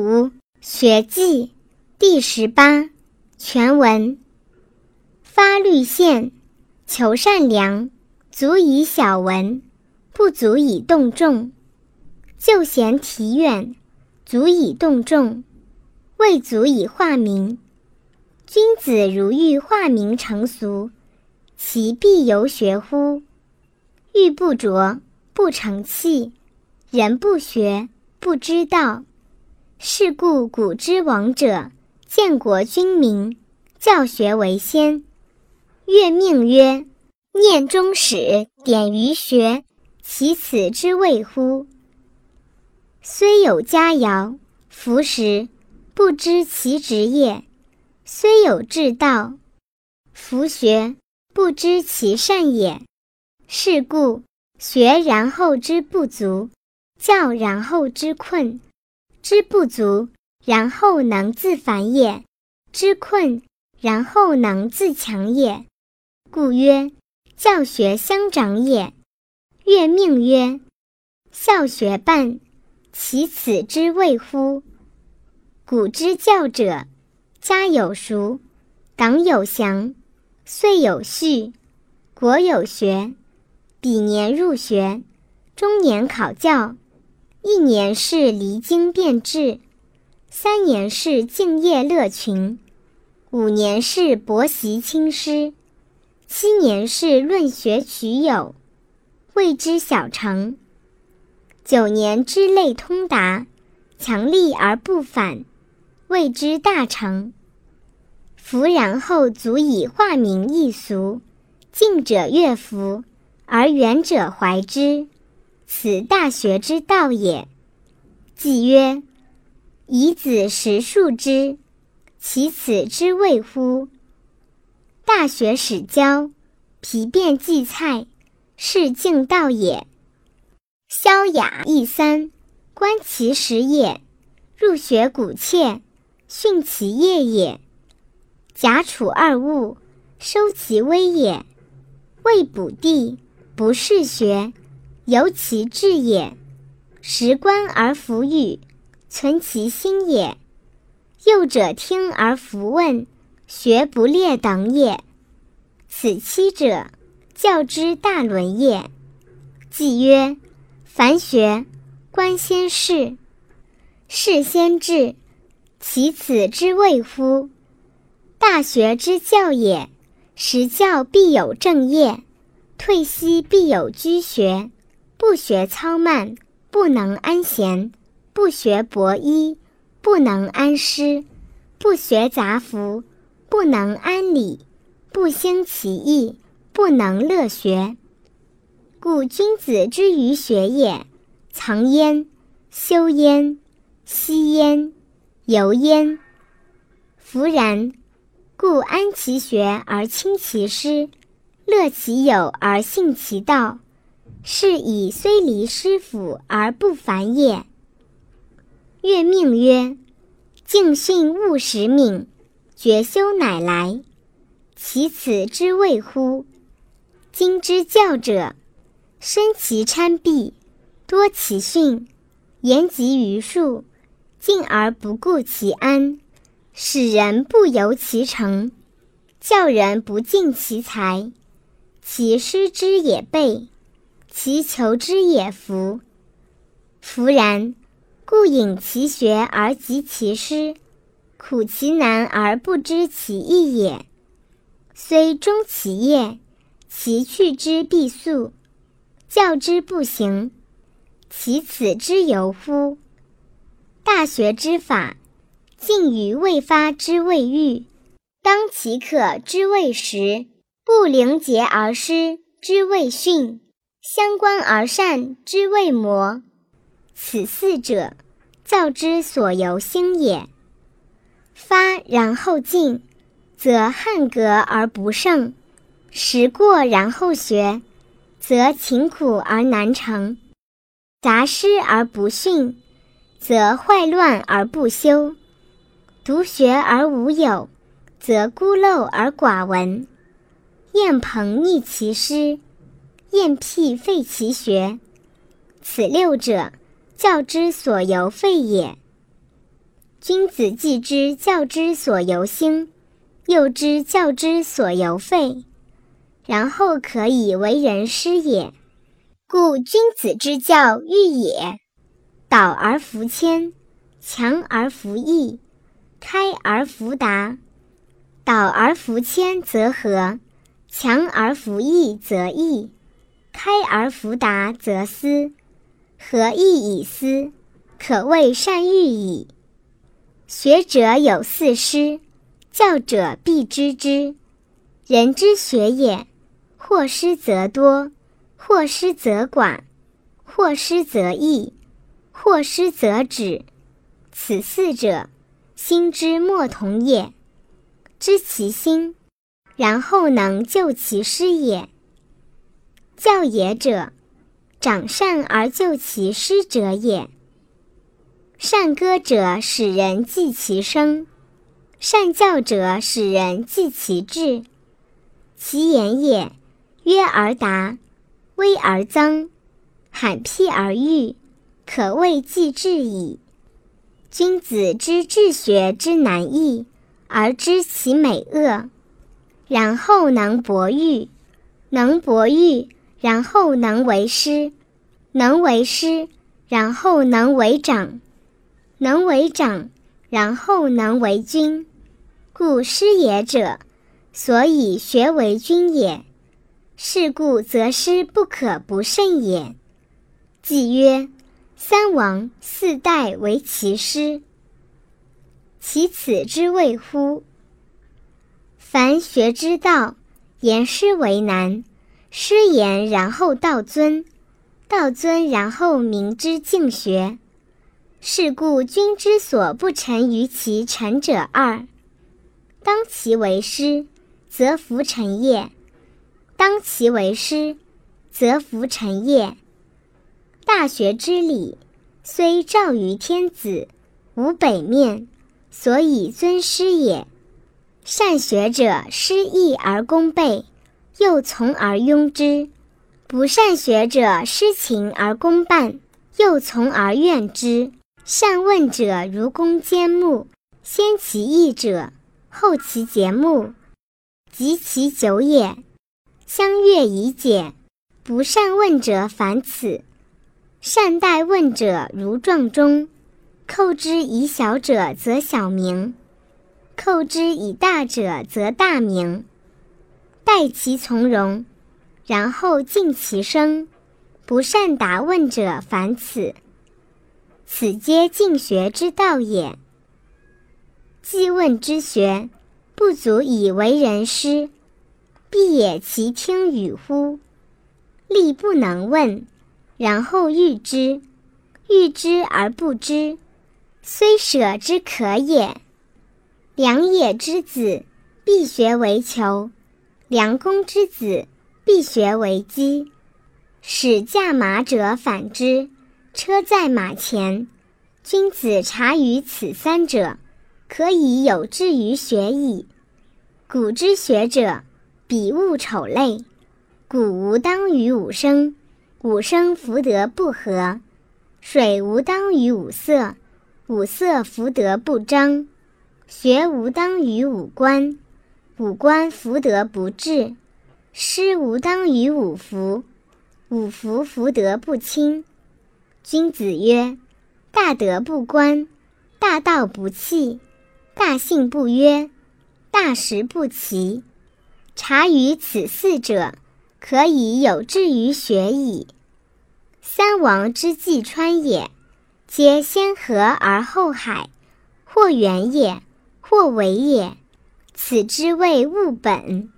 五学记第十八全文。发律宪，求善良，足以小文，不足以动众；就贤体远，足以动众，未足以化名。君子如欲化名成俗，其必由学乎？欲不着，不成器；人不学。不知道，是故古之王者，建国君民，教学为先。月命曰：“念中始，典于学，其此之谓乎？”虽有佳肴，服食，不知其职业；虽有至道，弗学，不知其善也。是故学然后之不足。教然后之困，知不足然后能自反也；知困然后能自强也。故曰：教学相长也。月命曰：孝学伴，其此之谓乎？古之教者，家有熟，党有详，岁有序，国有学。比年入学，中年考教。一年是离经变质，三年是敬业乐群，五年是博习亲师，七年是论学取友，谓之小成。九年之类通达，强力而不反，谓之大成。夫然后足以化民易俗，近者悦服，而远者怀之。此大学之道也。既曰：“以子实数之，其此之谓乎？”大学始教，皮变荠菜，是敬道也。萧雅一三，观其实也；入学古切，训其业也。贾楚二物，收其微也。未卜地，不是学。由其志也，识观而弗语，存其心也。幼者听而弗问，学不列等也。此七者，教之大伦也。既曰：凡学，观先事，事先治，其此之谓乎？大学之教也。实教必有正业，退息必有居学。不学操慢，不能安闲；不学博衣，不能安师；不学杂服，不能安理；不兴其意，不能乐学。故君子之于学也，藏焉、修焉、息焉、游焉。弗然，故安其学而亲其师，乐其友而信其道。是以虽离师府而不烦也。月命曰：敬训勿使敏，绝修乃来。其此之谓乎？今之教者，深其参蔽，多其训，言及于术，敬而不顾其安，使人不由其成，教人不尽其才，其师之也备。其求之也弗，弗然，故引其学而及其师，苦其难而不知其意也。虽终其业，其去之必速，教之不行，其此之由乎？大学之法，尽于未发之未愈，当其可之未时，不灵节而失之未训。相关而善之谓魔，此四者，教之所由心也。发然后进，则汉格而不胜；时过然后学，则勤苦而难成；杂师而不训，则坏乱而不修；独学而无友，则孤陋而寡闻；燕鹏逆其师。厌辟废其学，此六者，教之所由废也。君子既知教之所由兴，又知教之所由废，然后可以为人师也。故君子之教欲也，导而弗迁，强而弗抑，开而弗达。导而弗迁则和，强而弗抑则义，开而弗达则思。何益以思，可谓善喻矣。学者有四师，教者必知之。人之学也，或师则多，或师则寡，或师则易，或师则止。此四者，心之莫同也。知其心，然后能就其师也。教也者，长善而就其师者也。善歌者，使人记其声；善教者，使人记其志。其言也，约而达，威而增，罕辟而喻，可谓记志矣。君子知治学之难易，而知其美恶，然后能博喻，能博喻。然后能为师，能为师，然后能为长，能为长，然后能为君。故师也者，所以学为君也。是故则师不可不慎也。既曰：三王四代为其师，其此之谓乎？凡学之道，言师为难。师言，然后道尊；道尊，然后明之敬学。是故君之所不臣于其臣者二：当其为师，则服臣也；当其为师，则服臣也。大学之礼，虽照于天子，无北面，所以尊师也。善学者，师义而功倍。又从而拥之，不善学者失情而功半，又从而怨之。善问者如弓坚木，先其义者，后其节目，及其久也，相悦以解。不善问者反此。善待问者如撞钟，扣之以小者则小名，扣之以大者则大名。待其从容，然后敬其声。不善答问者，反此。此皆敬学之道也。既问之学，不足以为人师，必也其听与乎？力不能问，然后欲之，欲之而不知，虽舍之可也。良也之子，必学为求。良公之子，必学为基。使驾马者反之，车在马前。君子察于此三者，可以有志于学矣。古之学者，比物丑类。古无当于五声，五声福德不和；水无当于五色，五色福德不彰；学无当于五官。五官福德不至，师无当于五福，五福福德不亲。君子曰：大德不观，大道不弃，大信不约，大识不齐。察于此四者，可以有志于学矣。三王之济川也，皆先河而后海，或远也，或为也。此之谓物本。